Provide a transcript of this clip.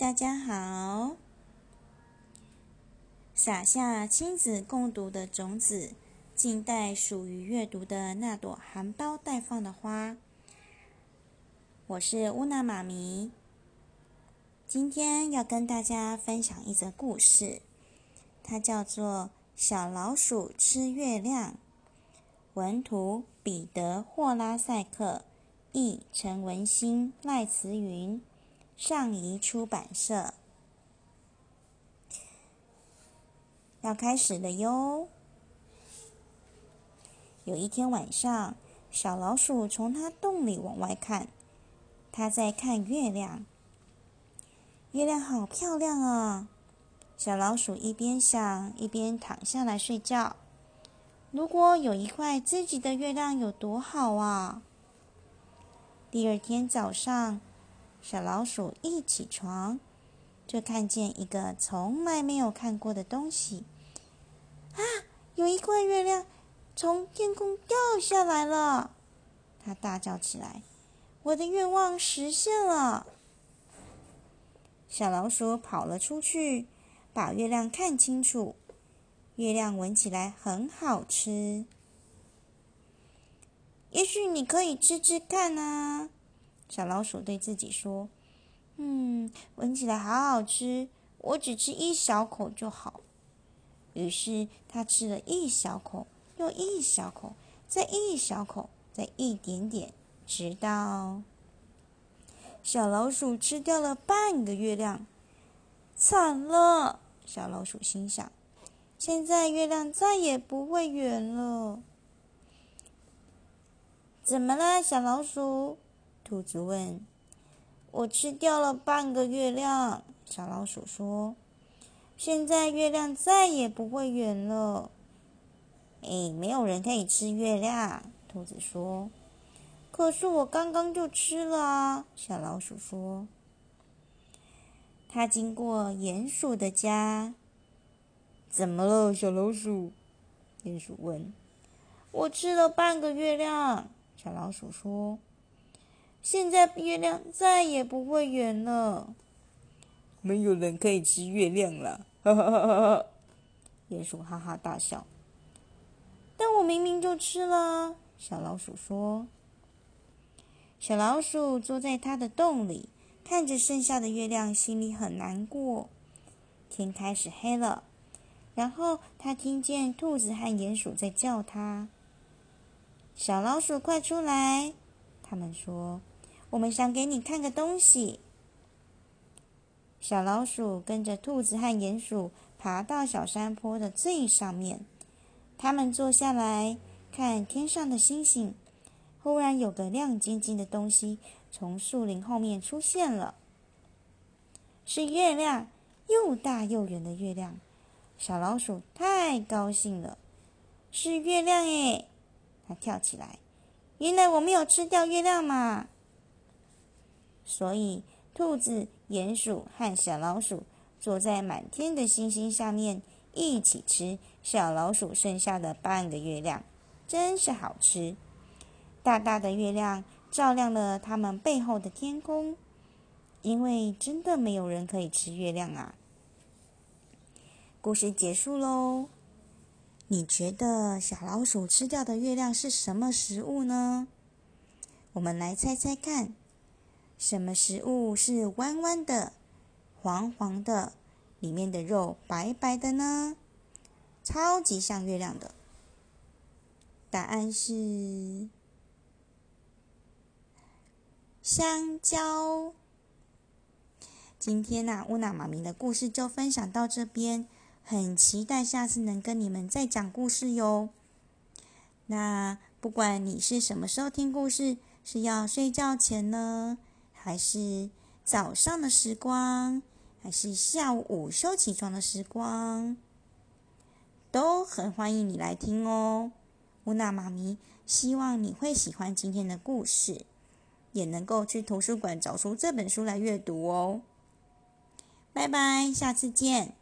大家好。撒下亲子共读的种子，静待属于阅读的那朵含苞待放的花。我是乌娜妈咪，今天要跟大家分享一则故事，它叫做《小老鼠吃月亮》。文图：彼得·霍拉塞克，译：陈文新、赖慈云。上仪出版社要开始了哟。有一天晚上，小老鼠从它洞里往外看，它在看月亮。月亮好漂亮啊！小老鼠一边想，一边躺下来睡觉。如果有一块自己的月亮，有多好啊！第二天早上。小老鼠一起床，就看见一个从来没有看过的东西。啊，有一块月亮从天空掉下来了！它大叫起来：“我的愿望实现了！”小老鼠跑了出去，把月亮看清楚。月亮闻起来很好吃，也许你可以吃吃看啊！小老鼠对自己说：“嗯，闻起来好好吃，我只吃一小口就好。”于是它吃了一小口，又一小口，再一小口，再一点点，直到小老鼠吃掉了半个月亮。惨了！小老鼠心想：“现在月亮再也不会圆了。”怎么了，小老鼠？兔子问：“我吃掉了半个月亮。”小老鼠说：“现在月亮再也不会圆了。”哎，没有人可以吃月亮。兔子说：“可是我刚刚就吃了啊！”小老鼠说：“它经过鼹鼠的家，怎么了，小老鼠？”鼹鼠问。“我吃了半个月亮。”小老鼠说。现在月亮再也不会圆了，没有人可以吃月亮了，哈哈哈哈哈！鼹鼠哈哈大笑。但我明明就吃了，小老鼠说。小老鼠坐在它的洞里，看着剩下的月亮，心里很难过。天开始黑了，然后它听见兔子和鼹鼠在叫它：“小老鼠，快出来！”他们说。我们想给你看个东西。小老鼠跟着兔子和鼹鼠爬到小山坡的最上面，他们坐下来看天上的星星。忽然，有个亮晶晶的东西从树林后面出现了，是月亮，又大又圆的月亮。小老鼠太高兴了，是月亮诶！它跳起来，原来我没有吃掉月亮嘛！所以，兔子、鼹鼠和小老鼠坐在满天的星星下面，一起吃小老鼠剩下的半个月亮，真是好吃！大大的月亮照亮了他们背后的天空，因为真的没有人可以吃月亮啊！故事结束喽。你觉得小老鼠吃掉的月亮是什么食物呢？我们来猜猜看。什么食物是弯弯的、黄黄的，里面的肉白白的呢？超级像月亮的。答案是香蕉。今天呐，乌娜妈咪的故事就分享到这边，很期待下次能跟你们再讲故事哟。那不管你是什么时候听故事，是要睡觉前呢？还是早上的时光，还是下午午休起床的时光，都很欢迎你来听哦。乌娜妈咪希望你会喜欢今天的故事，也能够去图书馆找出这本书来阅读哦。拜拜，下次见。